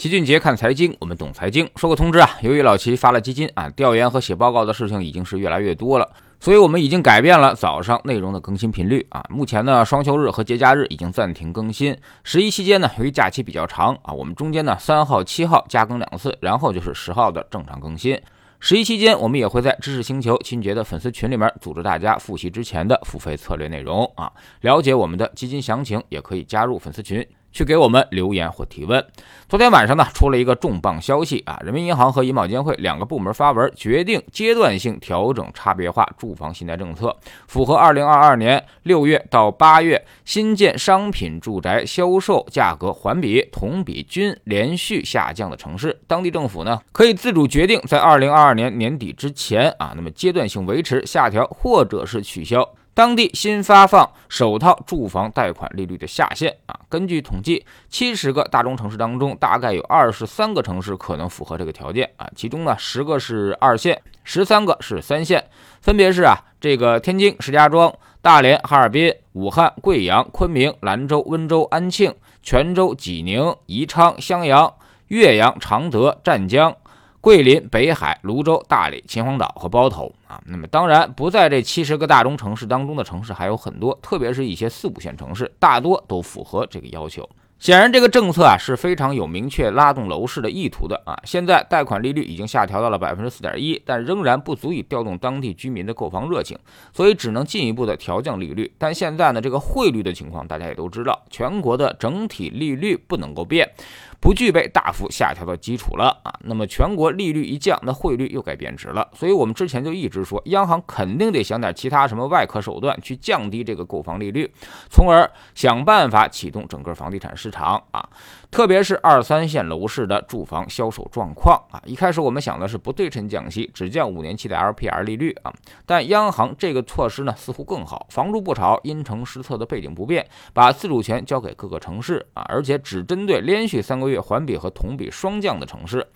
齐俊杰看财经，我们懂财经。说个通知啊，由于老齐发了基金啊，调研和写报告的事情已经是越来越多了，所以我们已经改变了早上内容的更新频率啊。目前呢，双休日和节假日已经暂停更新。十一期间呢，由于假期比较长啊，我们中间呢三号、七号加更两次，然后就是十号的正常更新。十一期间，我们也会在知识星球齐俊杰的粉丝群里面组织大家复习之前的付费策略内容啊，了解我们的基金详情，也可以加入粉丝群。去给我们留言或提问。昨天晚上呢，出了一个重磅消息啊！人民银行和银保监会两个部门发文，决定阶段性调整差别化住房信贷政策，符合二零二二年六月到八月新建商品住宅销售价格环比、同比均连续下降的城市，当地政府呢可以自主决定在二零二二年年底之前啊，那么阶段性维持、下调或者是取消。当地新发放首套住房贷款利率的下限啊，根据统计，七十个大中城市当中，大概有二十三个城市可能符合这个条件啊，其中呢，十个是二线，十三个是三线，分别是啊，这个天津、石家庄、大连、哈尔滨、武汉、贵阳、昆明、兰州、温州、安庆、泉州、济宁、宜昌、襄阳、岳阳、常德、湛江。桂林、北海、泸州、大理、秦皇岛和包头啊，那么当然不在这七十个大中城市当中的城市还有很多，特别是一些四五线城市，大多都符合这个要求。显然，这个政策啊是非常有明确拉动楼市的意图的啊。现在贷款利率已经下调到了百分之四点一，但仍然不足以调动当地居民的购房热情，所以只能进一步的调降利率。但现在呢，这个汇率的情况大家也都知道，全国的整体利率不能够变。不具备大幅下调的基础了啊，那么全国利率一降，那汇率又该贬值了。所以，我们之前就一直说，央行肯定得想点其他什么外科手段去降低这个购房利率，从而想办法启动整个房地产市场啊。特别是二三线楼市的住房销售状况啊，一开始我们想的是不对称降息，只降五年期的 LPR 利率啊，但央行这个措施呢似乎更好，房住不炒，因城施策的背景不变，把自主权交给各个城市啊，而且只针对连续三个月月环比和同比双降的城市。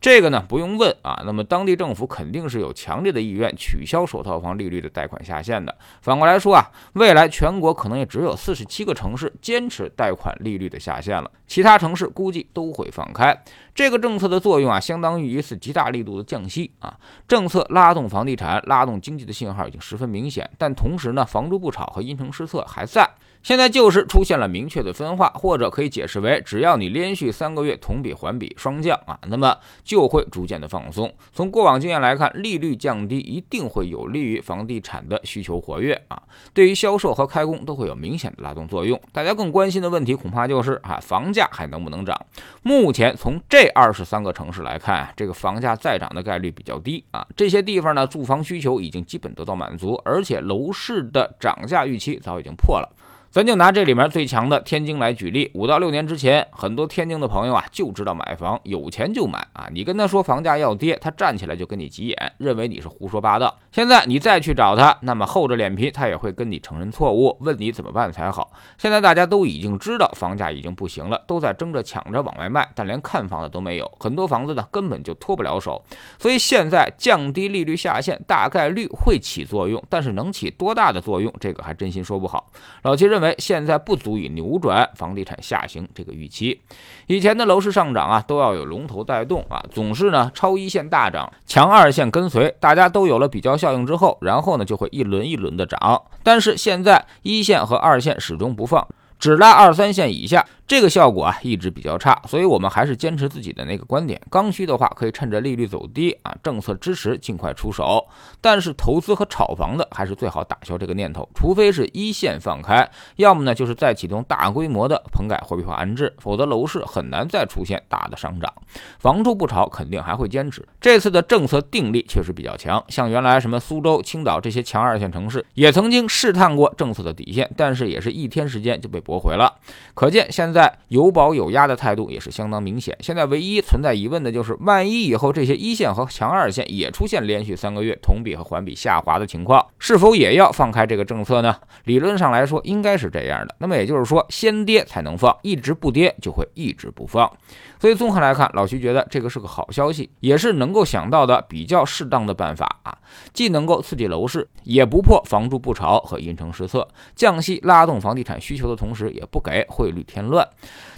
这个呢不用问啊，那么当地政府肯定是有强烈的意愿取消首套房利率的贷款下限的。反过来说啊，未来全国可能也只有四十七个城市坚持贷款利率的下限了，其他城市估计都会放开。这个政策的作用啊，相当于一次极大力度的降息啊，政策拉动房地产、拉动经济的信号已经十分明显。但同时呢，房住不炒和因城施策还在。现在就是出现了明确的分化，或者可以解释为，只要你连续三个月同比环比双降啊，那么就会逐渐的放松。从过往经验来看，利率降低一定会有利于房地产的需求活跃啊，对于销售和开工都会有明显的拉动作用。大家更关心的问题恐怕就是啊，房价还能不能涨？目前从这二十三个城市来看，这个房价再涨的概率比较低啊。这些地方呢，住房需求已经基本得到满足，而且楼市的涨价预期早已经破了。咱就拿这里面最强的天津来举例，五到六年之前，很多天津的朋友啊就知道买房，有钱就买啊。你跟他说房价要跌，他站起来就跟你急眼，认为你是胡说八道。现在你再去找他，那么厚着脸皮他也会跟你承认错误，问你怎么办才好。现在大家都已经知道房价已经不行了，都在争着抢着往外卖，但连看房的都没有，很多房子呢根本就脱不了手。所以现在降低利率下限大概率会起作用，但是能起多大的作用，这个还真心说不好。老七认。因为现在不足以扭转房地产下行这个预期。以前的楼市上涨啊，都要有龙头带动啊，总是呢超一线大涨，强二线跟随，大家都有了比较效应之后，然后呢就会一轮一轮的涨。但是现在一线和二线始终不放，只拉二三线以下。这个效果啊一直比较差，所以我们还是坚持自己的那个观点。刚需的话，可以趁着利率走低啊，政策支持尽快出手。但是投资和炒房的，还是最好打消这个念头。除非是一线放开，要么呢就是再启动大规模的棚改货币化安置，否则楼市很难再出现大的上涨。房住不炒肯定还会坚持。这次的政策定力确实比较强，像原来什么苏州、青岛这些强二线城市，也曾经试探过政策的底线，但是也是一天时间就被驳回了。可见现在。有保有压的态度也是相当明显。现在唯一存在疑问的就是，万一以后这些一线和强二线也出现连续三个月同比和环比下滑的情况，是否也要放开这个政策呢？理论上来说，应该是这样的。那么也就是说，先跌才能放，一直不跌就会一直不放。所以综合来看，老徐觉得这个是个好消息，也是能够想到的比较适当的办法啊，既能够刺激楼市，也不破房住不炒和因城施策，降息拉动房地产需求的同时。也不给汇率添乱。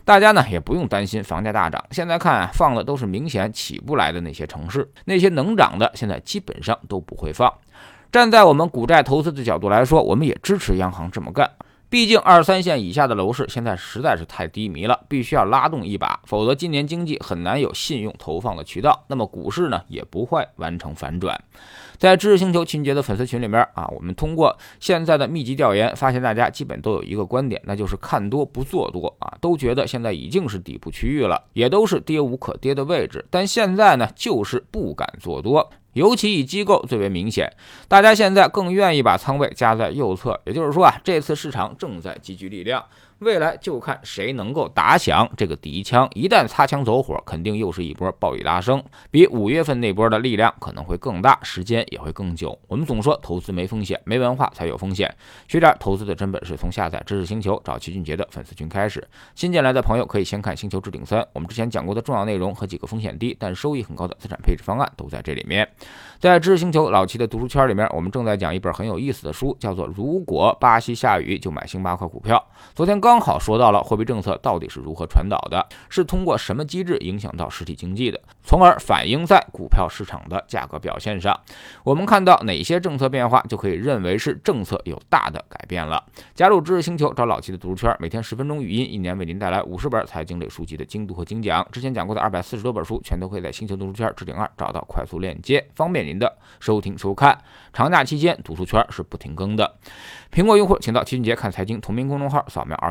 大家呢也不用担心房价大涨。现在看，放的都是明显起不来的那些城市，那些能涨的现在基本上都不会放。站在我们股债投资的角度来说，我们也支持央行这么干。毕竟二三线以下的楼市现在实在是太低迷了，必须要拉动一把，否则今年经济很难有信用投放的渠道，那么股市呢也不会完成反转。在知识星球秦杰的粉丝群里面啊，我们通过现在的密集调研，发现大家基本都有一个观点，那就是看多不做多啊，都觉得现在已经是底部区域了，也都是跌无可跌的位置，但现在呢就是不敢做多。尤其以机构最为明显，大家现在更愿意把仓位加在右侧，也就是说啊，这次市场正在积聚力量。未来就看谁能够打响这个第一枪，一旦擦枪走火，肯定又是一波暴雨拉升，比五月份那波的力量可能会更大，时间也会更久。我们总说投资没风险，没文化才有风险。学点投资的真本事，从下载知识星球找齐俊杰的粉丝群开始。新进来的朋友可以先看《星球置顶三》，我们之前讲过的重要内容和几个风险低但收益很高的资产配置方案都在这里面。在知识星球老齐的读书圈里面，我们正在讲一本很有意思的书，叫做《如果巴西下雨就买星巴克股票》。昨天刚。刚好说到了货币政策到底是如何传导的，是通过什么机制影响到实体经济的，从而反映在股票市场的价格表现上。我们看到哪些政策变化，就可以认为是政策有大的改变了。加入知识星球，找老七的读书圈，每天十分钟语音，一年为您带来五十本财经类书籍的精读和精讲。之前讲过的二百四十多本书，全都可以在星球读书圈置顶二找到快速链接，方便您的收听收看。长假期间，读书圈是不停更的。苹果用户请到齐俊杰看财经同名公众号，扫描二